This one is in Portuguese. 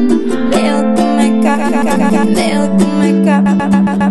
Meu como é que, é? meu como é que é?